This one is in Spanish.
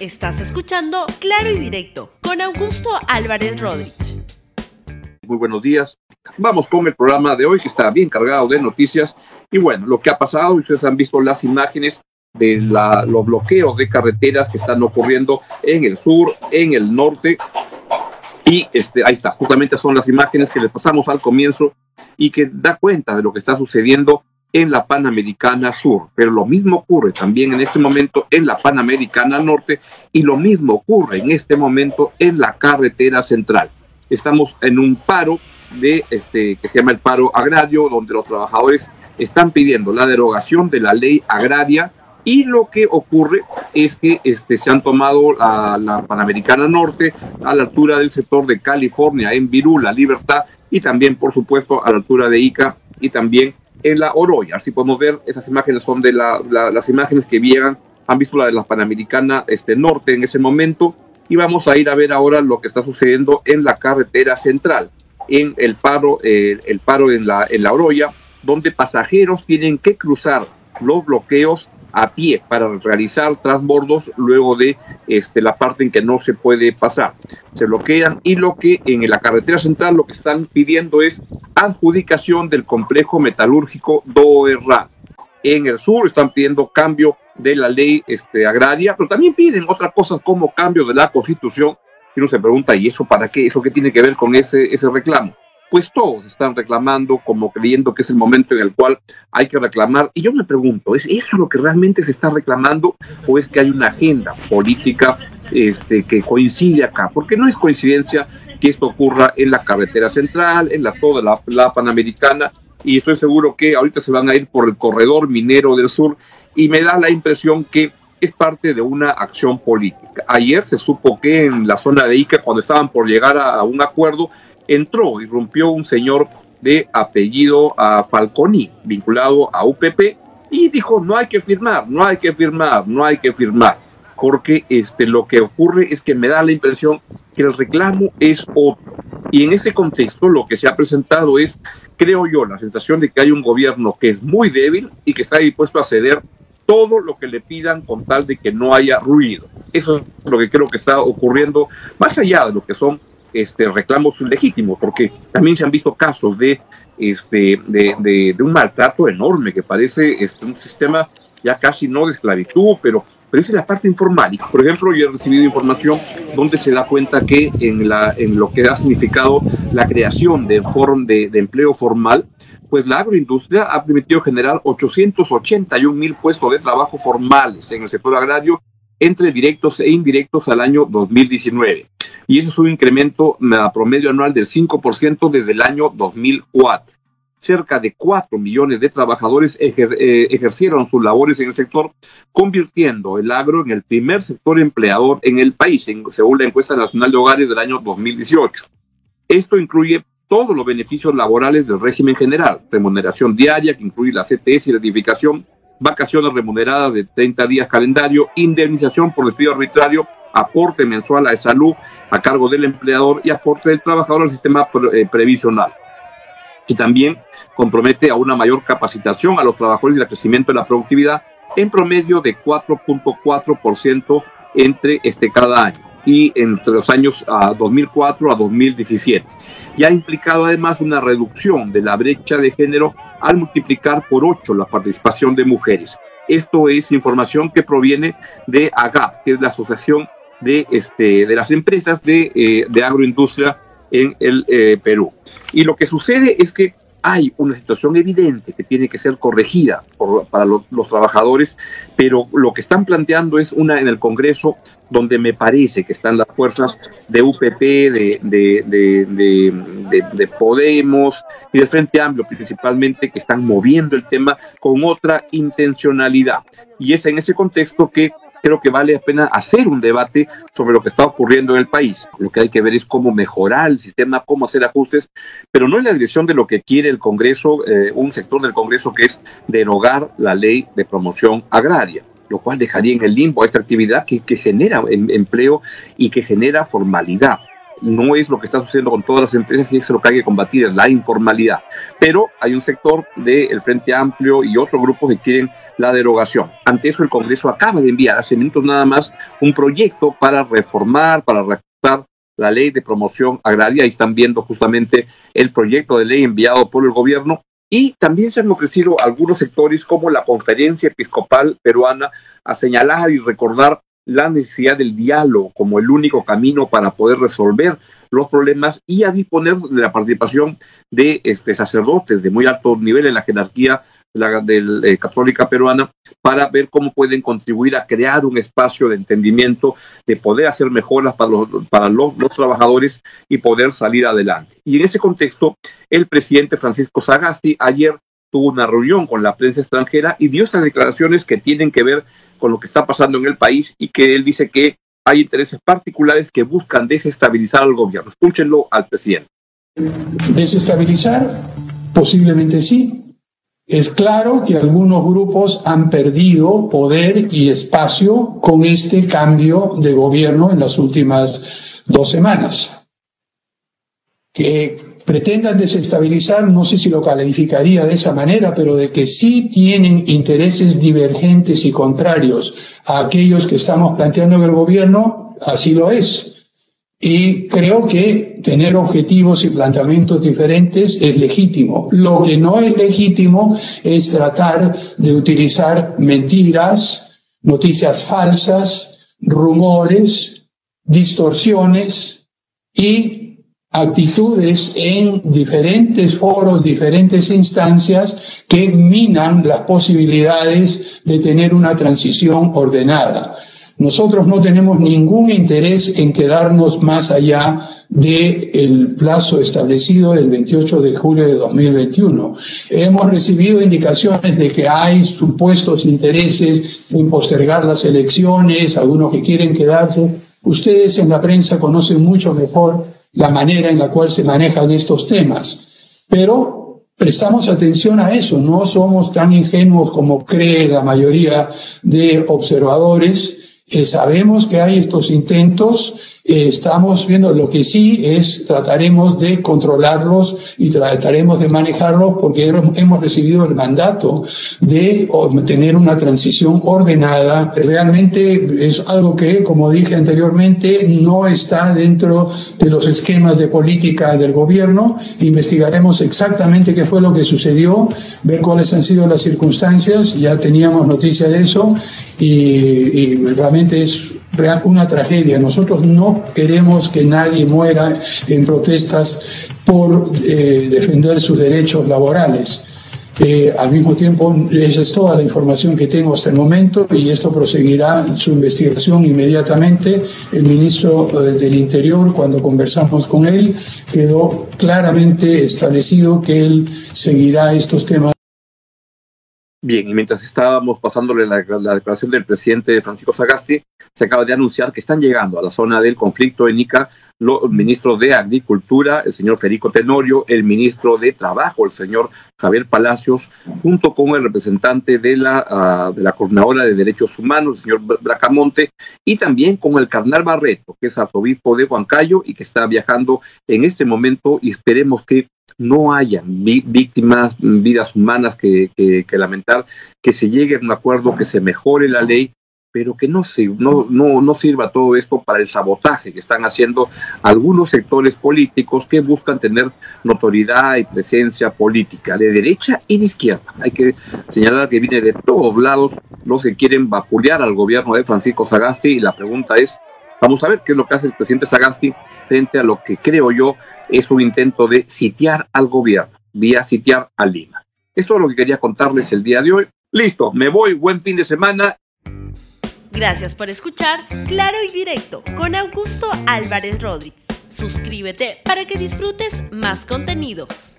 Estás escuchando Claro y Directo con Augusto Álvarez Rodríguez. Muy buenos días. Vamos con el programa de hoy que está bien cargado de noticias. Y bueno, lo que ha pasado, ustedes han visto las imágenes de los bloqueos de carreteras que están ocurriendo en el sur, en el norte. Y este, ahí está, justamente son las imágenes que les pasamos al comienzo y que da cuenta de lo que está sucediendo en la Panamericana Sur, pero lo mismo ocurre también en este momento en la Panamericana Norte y lo mismo ocurre en este momento en la carretera central. Estamos en un paro de este que se llama el paro agrario, donde los trabajadores están pidiendo la derogación de la ley agraria y lo que ocurre es que este, se han tomado a la Panamericana Norte a la altura del sector de California, en Virula, Libertad, y también, por supuesto, a la altura de Ica y también en la Oroya. Así podemos ver, estas imágenes son de las imágenes que vieran, han visto la de la Panamericana este, Norte en ese momento, y vamos a ir a ver ahora lo que está sucediendo en la carretera central, en el paro, eh, el paro en la, en la Oroya, donde pasajeros tienen que cruzar los bloqueos a pie para realizar transbordos luego de este, la parte en que no se puede pasar. Se bloquean y lo que en la carretera central lo que están pidiendo es adjudicación del complejo metalúrgico Doerra. En el sur están pidiendo cambio de la ley este, agraria, pero también piden otras cosas como cambio de la constitución. Y uno se pregunta, ¿y eso para qué? ¿Eso qué tiene que ver con ese, ese reclamo? Pues todos están reclamando como creyendo que es el momento en el cual hay que reclamar. Y yo me pregunto, ¿es esto lo que realmente se está reclamando o es que hay una agenda política este, que coincide acá? Porque no es coincidencia que esto ocurra en la carretera central, en la toda la, la Panamericana, y estoy seguro que ahorita se van a ir por el corredor minero del sur, y me da la impresión que es parte de una acción política. Ayer se supo que en la zona de Ica, cuando estaban por llegar a un acuerdo, entró, irrumpió un señor de apellido a Falconi, vinculado a UPP, y dijo, no hay que firmar, no hay que firmar, no hay que firmar, porque este, lo que ocurre es que me da la impresión que el reclamo es otro. Y en ese contexto lo que se ha presentado es, creo yo, la sensación de que hay un gobierno que es muy débil y que está dispuesto a ceder todo lo que le pidan con tal de que no haya ruido. Eso es lo que creo que está ocurriendo, más allá de lo que son este, reclamos legítimos, porque también se han visto casos de, este, de, un maltrato enorme que parece este, un sistema ya casi no de esclavitud, pero, pero es la parte informal. Por ejemplo, yo he recibido información donde se da cuenta que en, la, en lo que ha significado la creación de, de, de empleo formal, pues la agroindustria ha permitido generar 881 mil puestos de trabajo formales en el sector agrario entre directos e indirectos al año 2019 y eso es un incremento a promedio anual del 5% desde el año 2004. Cerca de 4 millones de trabajadores eh, ejercieron sus labores en el sector, convirtiendo el agro en el primer sector empleador en el país, según la encuesta nacional de hogares del año 2018. Esto incluye todos los beneficios laborales del régimen general, remuneración diaria, que incluye la CTS y la edificación, vacaciones remuneradas de 30 días calendario, indemnización por despido arbitrario aporte mensual a salud a cargo del empleador y aporte del trabajador al sistema eh, previsional. Y también compromete a una mayor capacitación a los trabajadores y el crecimiento de la productividad en promedio de 4.4% entre este cada año y entre los años a 2004 a 2017. Y ha implicado además una reducción de la brecha de género al multiplicar por 8 la participación de mujeres. Esto es información que proviene de AGAP, que es la Asociación de, este, de las empresas de, eh, de agroindustria en el eh, Perú. Y lo que sucede es que hay una situación evidente que tiene que ser corregida para los, trabajadores, pero lo que están planteando es una en el Congreso donde me parece que están las fuerzas de UPP, de, de, de, de, Podemos y del Frente Amplio principalmente, que están moviendo el tema con otra intencionalidad. Y es en ese contexto que creo que vale la pena hacer un debate sobre lo que está ocurriendo en el país. Lo que hay que ver es cómo mejorar el sistema, cómo hacer ajustes, pero no en la dirección de lo que quiere el Congreso, eh, un sector del Congreso que es derogar la ley de promoción agraria lo cual dejaría en el limbo esta actividad que, que genera em, empleo y que genera formalidad. No es lo que está sucediendo con todas las empresas y es lo que hay que combatir, es la informalidad. Pero hay un sector del Frente Amplio y otros grupos que quieren la derogación. Ante eso, el Congreso acaba de enviar hace minutos nada más un proyecto para reformar, para reajustar la ley de promoción agraria. y están viendo justamente el proyecto de ley enviado por el gobierno. Y también se han ofrecido algunos sectores como la Conferencia Episcopal Peruana a señalar y recordar la necesidad del diálogo como el único camino para poder resolver los problemas y a disponer de la participación de este, sacerdotes de muy alto nivel en la jerarquía la, eh, católica peruana para ver cómo pueden contribuir a crear un espacio de entendimiento, de poder hacer mejoras para los, para los, trabajadores y poder salir adelante. Y en ese contexto, el presidente Francisco Sagasti ayer tuvo una reunión con la prensa extranjera y dio estas declaraciones que tienen que ver con lo que está pasando en el país y que él dice que hay intereses particulares que buscan desestabilizar al gobierno. Escúchenlo al presidente. Desestabilizar, posiblemente sí. Es claro que algunos grupos han perdido poder y espacio con este cambio de gobierno en las últimas dos semanas. Que pretendan desestabilizar, no sé si lo calificaría de esa manera, pero de que sí tienen intereses divergentes y contrarios a aquellos que estamos planteando en el gobierno, así lo es. Y creo que tener objetivos y planteamientos diferentes es legítimo. Lo que no es legítimo es tratar de utilizar mentiras, noticias falsas, rumores, distorsiones y actitudes en diferentes foros, diferentes instancias que minan las posibilidades de tener una transición ordenada. Nosotros no tenemos ningún interés en quedarnos más allá del plazo establecido del 28 de julio de 2021. Hemos recibido indicaciones de que hay supuestos intereses en postergar las elecciones, algunos que quieren quedarse. Ustedes en la prensa conocen mucho mejor la manera en la cual se manejan estos temas. Pero prestamos atención a eso, no somos tan ingenuos como cree la mayoría de observadores. Eh, sabemos que hay estos intentos eh, estamos viendo lo que sí es, trataremos de controlarlos y trataremos de manejarlos porque hemos recibido el mandato de tener una transición ordenada. Realmente es algo que, como dije anteriormente, no está dentro de los esquemas de política del gobierno. Investigaremos exactamente qué fue lo que sucedió, ver cuáles han sido las circunstancias. Ya teníamos noticia de eso y, y realmente es una tragedia. Nosotros no queremos que nadie muera en protestas por eh, defender sus derechos laborales. Eh, al mismo tiempo, esa es toda la información que tengo hasta el momento y esto proseguirá su investigación inmediatamente. El ministro eh, del Interior, cuando conversamos con él, quedó claramente establecido que él seguirá estos temas. Bien, y mientras estábamos pasándole la, declaración del presidente Francisco Sagasti, se acaba de anunciar que están llegando a la zona del conflicto en Ica los ministros de Agricultura, el señor Federico Tenorio, el ministro de Trabajo, el señor Javier Palacios, junto con el representante de la, ah, de la Coordinadora de Derechos Humanos, el señor Bracamonte, y también con el carnal Barreto, que es arzobispo de Huancayo y que está viajando en este momento y esperemos que no haya víctimas, vidas humanas que, lamentar, que se llegue a un acuerdo, que se mejore la ley, pero que no, no, no, no sirva todo esto para el sabotaje que están haciendo algunos sectores políticos que buscan tener notoriedad y presencia política de derecha y de izquierda. Hay que señalar que viene de todos lados los que quieren vapulear al gobierno de Francisco Sagasti y la pregunta es, vamos a ver qué es lo que hace el presidente Sagasti frente a lo que creo yo es un intento de sitiar al gobierno, vía sitiar a Lima. Esto es lo que quería contarles el día de hoy. Listo, me voy, buen fin de semana. Gracias por escuchar Claro y Directo con Augusto Álvarez Rodríguez. Suscríbete para que disfrutes más contenidos.